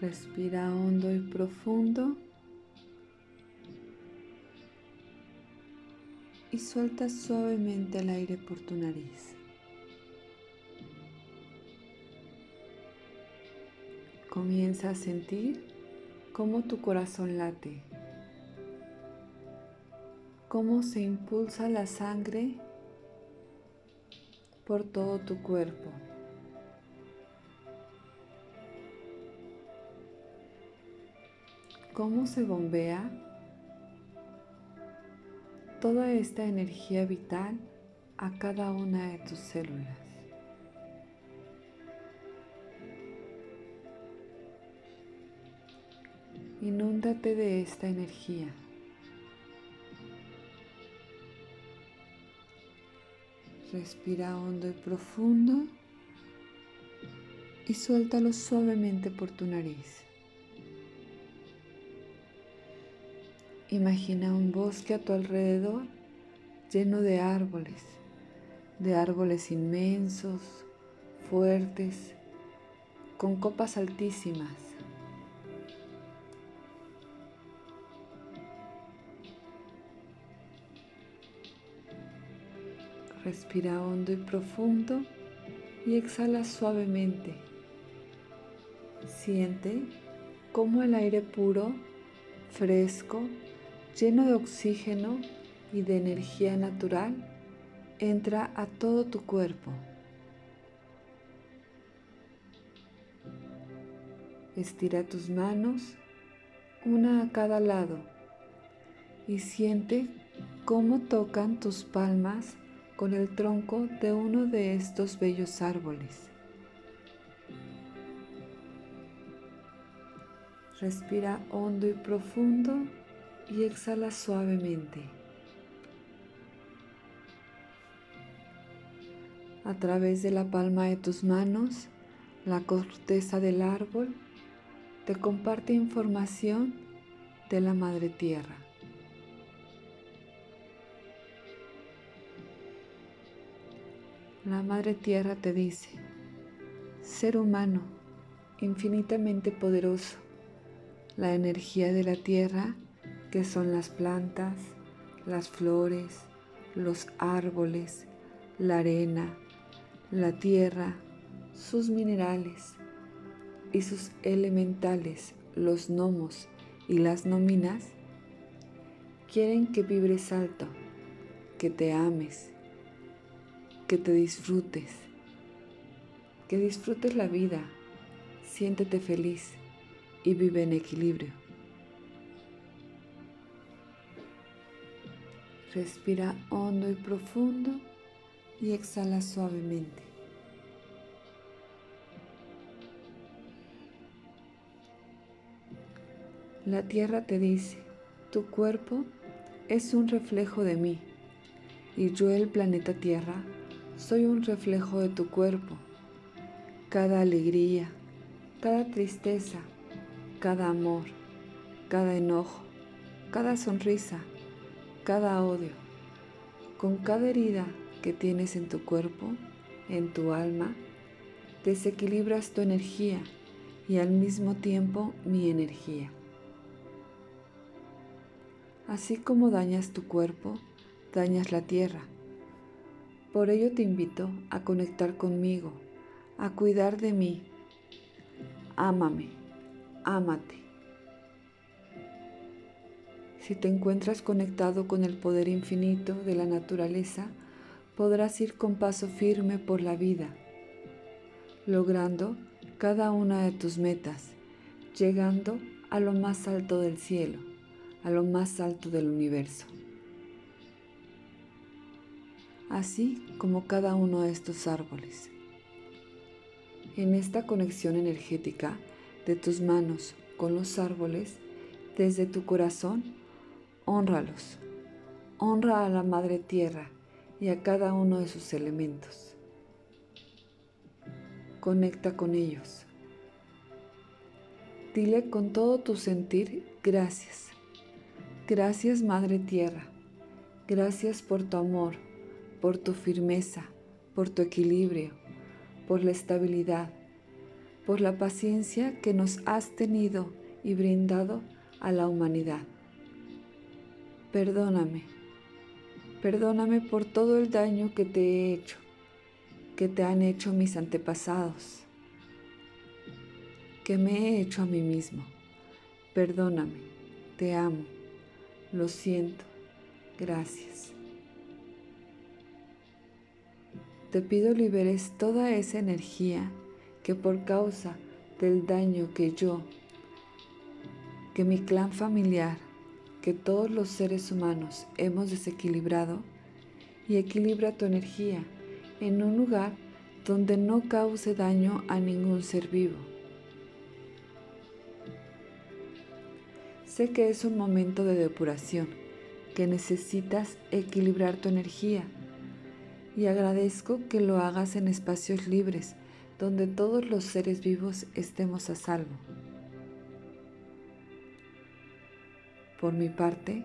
Respira hondo y profundo. Y suelta suavemente el aire por tu nariz. Comienza a sentir cómo tu corazón late, cómo se impulsa la sangre por todo tu cuerpo. Cómo se bombea toda esta energía vital a cada una de tus células. Inúndate de esta energía. Respira hondo y profundo y suéltalo suavemente por tu nariz. Imagina un bosque a tu alrededor lleno de árboles, de árboles inmensos, fuertes, con copas altísimas. Respira hondo y profundo y exhala suavemente. Siente cómo el aire puro, fresco, lleno de oxígeno y de energía natural entra a todo tu cuerpo. Estira tus manos, una a cada lado, y siente cómo tocan tus palmas con el tronco de uno de estos bellos árboles. Respira hondo y profundo y exhala suavemente. A través de la palma de tus manos, la corteza del árbol te comparte información de la Madre Tierra. La Madre Tierra te dice, ser humano, infinitamente poderoso, la energía de la Tierra, que son las plantas, las flores, los árboles, la arena, la tierra, sus minerales y sus elementales, los gnomos y las nóminas, quieren que vibres alto, que te ames, que te disfrutes, que disfrutes la vida, siéntete feliz y vive en equilibrio. Respira hondo y profundo y exhala suavemente. La tierra te dice, tu cuerpo es un reflejo de mí y yo el planeta Tierra soy un reflejo de tu cuerpo. Cada alegría, cada tristeza, cada amor, cada enojo, cada sonrisa, cada odio, con cada herida que tienes en tu cuerpo, en tu alma, desequilibras tu energía y al mismo tiempo mi energía. Así como dañas tu cuerpo, dañas la tierra por ello te invito a conectar conmigo, a cuidar de mí. Ámame, ámate. Si te encuentras conectado con el poder infinito de la naturaleza, podrás ir con paso firme por la vida, logrando cada una de tus metas, llegando a lo más alto del cielo, a lo más alto del universo así como cada uno de estos árboles. En esta conexión energética de tus manos con los árboles, desde tu corazón, honralos. Honra a la Madre Tierra y a cada uno de sus elementos. Conecta con ellos. Dile con todo tu sentir gracias. Gracias Madre Tierra. Gracias por tu amor por tu firmeza, por tu equilibrio, por la estabilidad. por la paciencia que nos has tenido y brindado a la humanidad. Perdóname, perdóname por todo el daño que te he hecho, que te han hecho mis antepasados, que me he hecho a mí mismo. Perdóname, te amo, lo siento, gracias. Te pido liberes toda esa energía que por causa del daño que yo, que mi clan familiar, que todos los seres humanos hemos desequilibrado, y equilibra tu energía en un lugar donde no cause daño a ningún ser vivo. Sé que es un momento de depuración, que necesitas equilibrar tu energía y agradezco que lo hagas en espacios libres donde todos los seres vivos estemos a salvo. Por mi parte,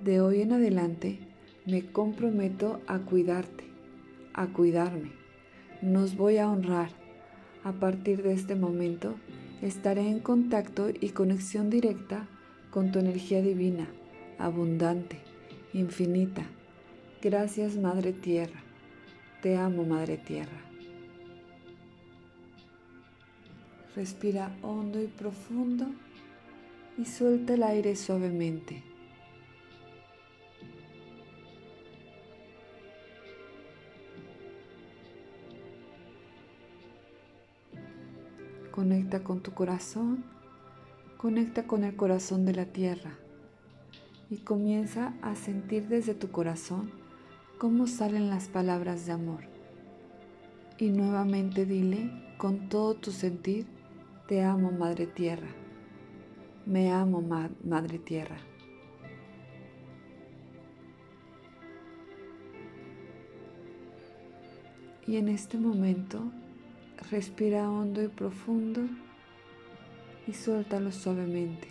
de hoy en adelante me comprometo a cuidarte, a cuidarme. Nos voy a honrar. A partir de este momento estaré en contacto y conexión directa con tu energía divina, abundante, infinita. Gracias Madre Tierra. Te amo Madre Tierra. Respira hondo y profundo y suelta el aire suavemente. Conecta con tu corazón, conecta con el corazón de la tierra y comienza a sentir desde tu corazón cómo salen las palabras de amor. Y nuevamente dile con todo tu sentir, te amo Madre Tierra. Me amo Madre Tierra. Y en este momento respira hondo y profundo y suéltalo suavemente.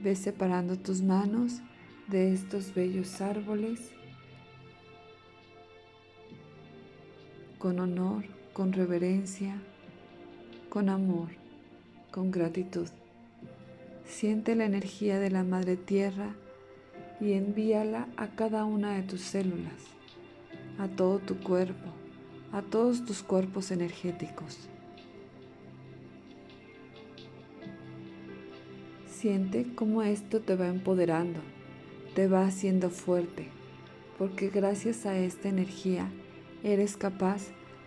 Ve separando tus manos de estos bellos árboles con honor, con reverencia, con amor, con gratitud. Siente la energía de la Madre Tierra y envíala a cada una de tus células, a todo tu cuerpo, a todos tus cuerpos energéticos. Siente cómo esto te va empoderando, te va haciendo fuerte, porque gracias a esta energía eres capaz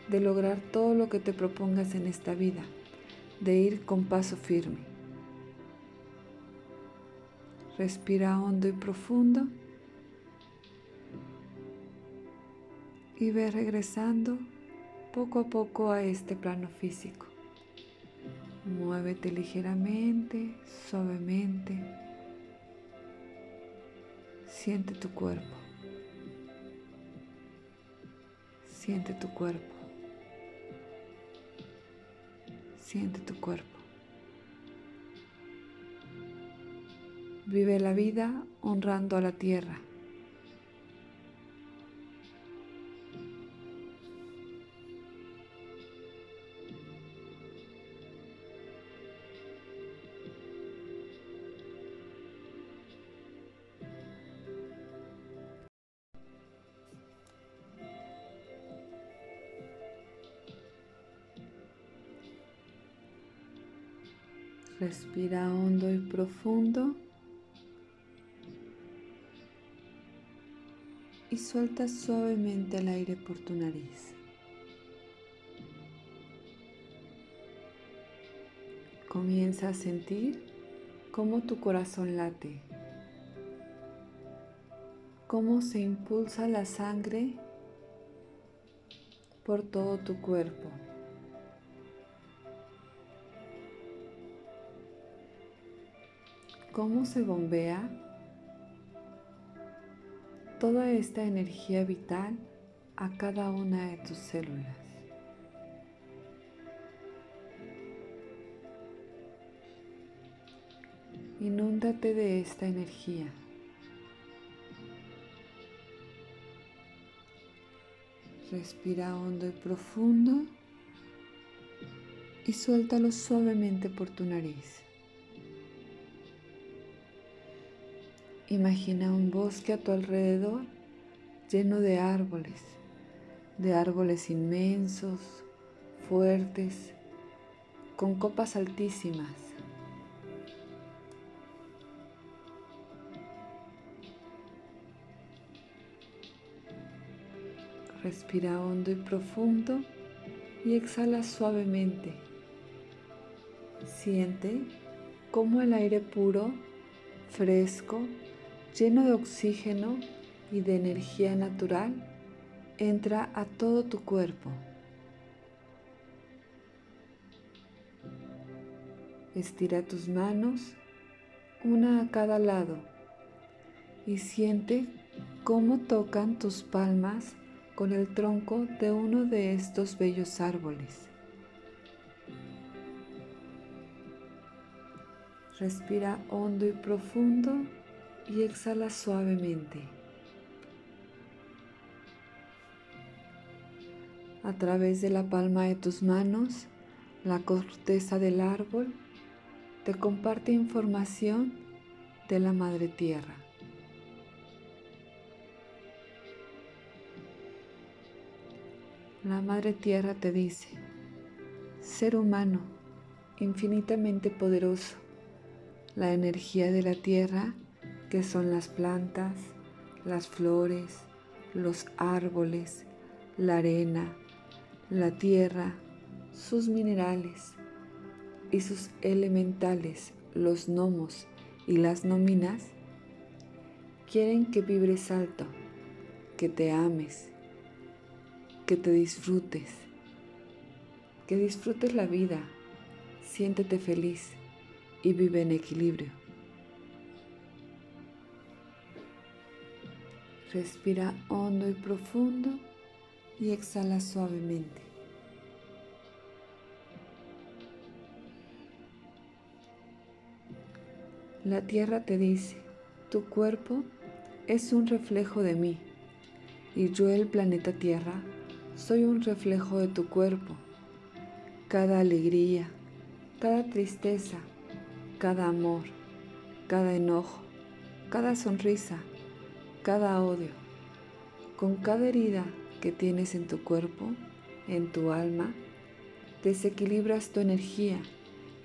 de lograr todo lo que te propongas en esta vida, de ir con paso firme. Respira hondo y profundo y ve regresando poco a poco a este plano físico. Muévete ligeramente, suavemente. Siente tu cuerpo. Siente tu cuerpo. Siente tu cuerpo. Vive la vida honrando a la tierra. Respira hondo y profundo. Y suelta suavemente el aire por tu nariz. Comienza a sentir cómo tu corazón late, cómo se impulsa la sangre por todo tu cuerpo. Cómo se bombea toda esta energía vital a cada una de tus células. Inúndate de esta energía. Respira hondo y profundo y suéltalo suavemente por tu nariz. Imagina un bosque a tu alrededor lleno de árboles, de árboles inmensos, fuertes, con copas altísimas. Respira hondo y profundo y exhala suavemente. Siente cómo el aire puro, fresco, lleno de oxígeno y de energía natural entra a todo tu cuerpo. Estira tus manos, una a cada lado, y siente cómo tocan tus palmas con el tronco de uno de estos bellos árboles. Respira hondo y profundo y exhala suavemente. A través de la palma de tus manos, la corteza del árbol te comparte información de la Madre Tierra. La Madre Tierra te dice, ser humano, infinitamente poderoso, la energía de la Tierra, que son las plantas, las flores, los árboles, la arena, la tierra, sus minerales, y sus elementales, los gnomos y las nominas, quieren que vibres alto, que te ames, que te disfrutes, que disfrutes la vida, siéntete feliz y vive en equilibrio. Respira hondo y profundo y exhala suavemente. La tierra te dice, tu cuerpo es un reflejo de mí y yo el planeta Tierra soy un reflejo de tu cuerpo. Cada alegría, cada tristeza, cada amor, cada enojo, cada sonrisa, cada odio, con cada herida que tienes en tu cuerpo, en tu alma, desequilibras tu energía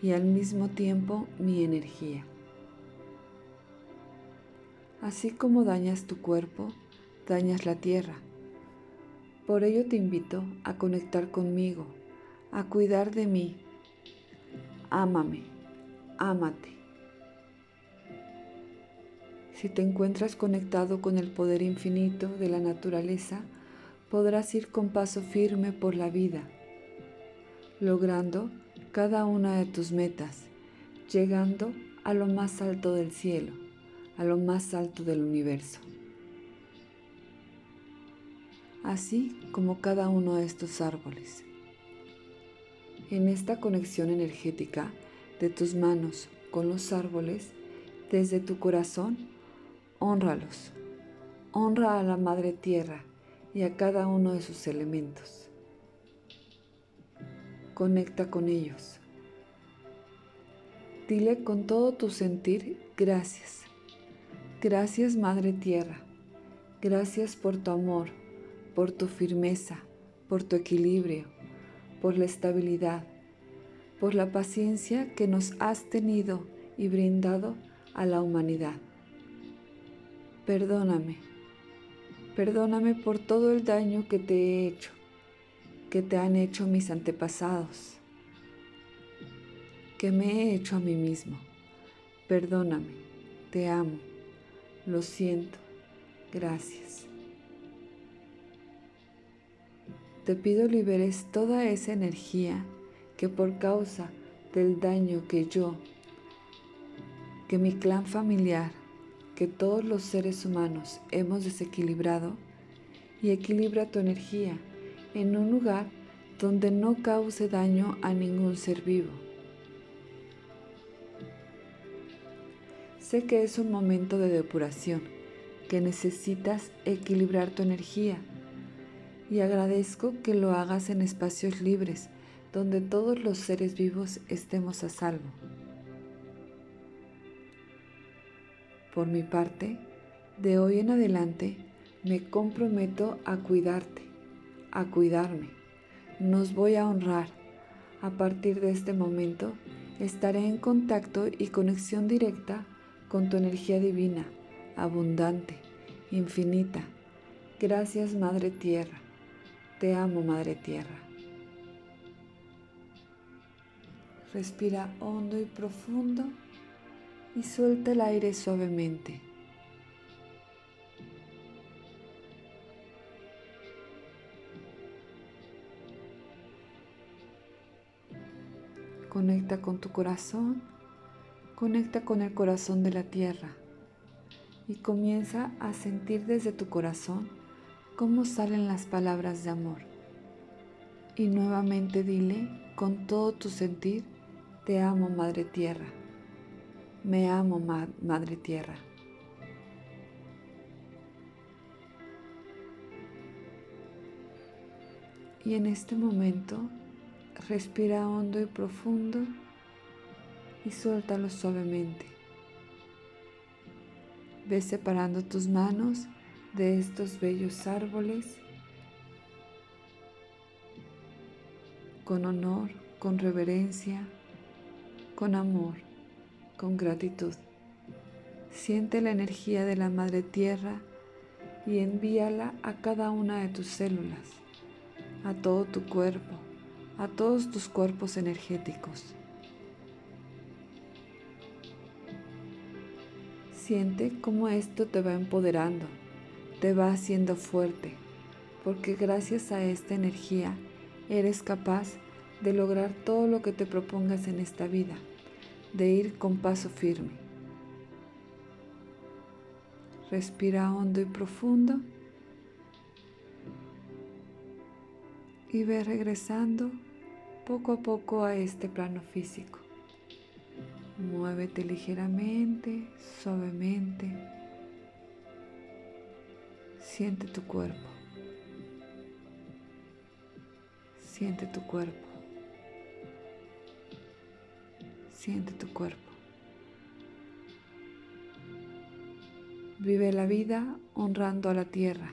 y al mismo tiempo mi energía. Así como dañas tu cuerpo, dañas la tierra. Por ello te invito a conectar conmigo, a cuidar de mí. Ámame, ámate. Si te encuentras conectado con el poder infinito de la naturaleza, podrás ir con paso firme por la vida, logrando cada una de tus metas, llegando a lo más alto del cielo a lo más alto del universo. Así como cada uno de estos árboles. En esta conexión energética de tus manos con los árboles, desde tu corazón, honralos. Honra a la Madre Tierra y a cada uno de sus elementos. Conecta con ellos. Dile con todo tu sentir gracias Gracias Madre Tierra, gracias por tu amor, por tu firmeza, por tu equilibrio, por la estabilidad, por la paciencia que nos has tenido y brindado a la humanidad. Perdóname, perdóname por todo el daño que te he hecho, que te han hecho mis antepasados, que me he hecho a mí mismo. Perdóname, te amo. Lo siento. Gracias. Te pido liberes toda esa energía que por causa del daño que yo, que mi clan familiar, que todos los seres humanos hemos desequilibrado, y equilibra tu energía en un lugar donde no cause daño a ningún ser vivo. Sé que es un momento de depuración, que necesitas equilibrar tu energía y agradezco que lo hagas en espacios libres, donde todos los seres vivos estemos a salvo. Por mi parte, de hoy en adelante me comprometo a cuidarte, a cuidarme. Nos voy a honrar. A partir de este momento estaré en contacto y conexión directa con tu energía divina, abundante, infinita. Gracias Madre Tierra. Te amo Madre Tierra. Respira hondo y profundo y suelta el aire suavemente. Conecta con tu corazón, conecta con el corazón de la tierra y comienza a sentir desde tu corazón cómo salen las palabras de amor. Y nuevamente dile con todo tu sentir, te amo Madre Tierra. Me amo, Madre Tierra. Y en este momento, respira hondo y profundo y suéltalo suavemente. Ve separando tus manos de estos bellos árboles con honor, con reverencia, con amor con gratitud. Siente la energía de la Madre Tierra y envíala a cada una de tus células, a todo tu cuerpo, a todos tus cuerpos energéticos. Siente cómo esto te va empoderando, te va haciendo fuerte, porque gracias a esta energía eres capaz de lograr todo lo que te propongas en esta vida de ir con paso firme. Respira hondo y profundo y ve regresando poco a poco a este plano físico. Muévete ligeramente, suavemente. Siente tu cuerpo. Siente tu cuerpo. Siente tu cuerpo. Vive la vida honrando a la tierra.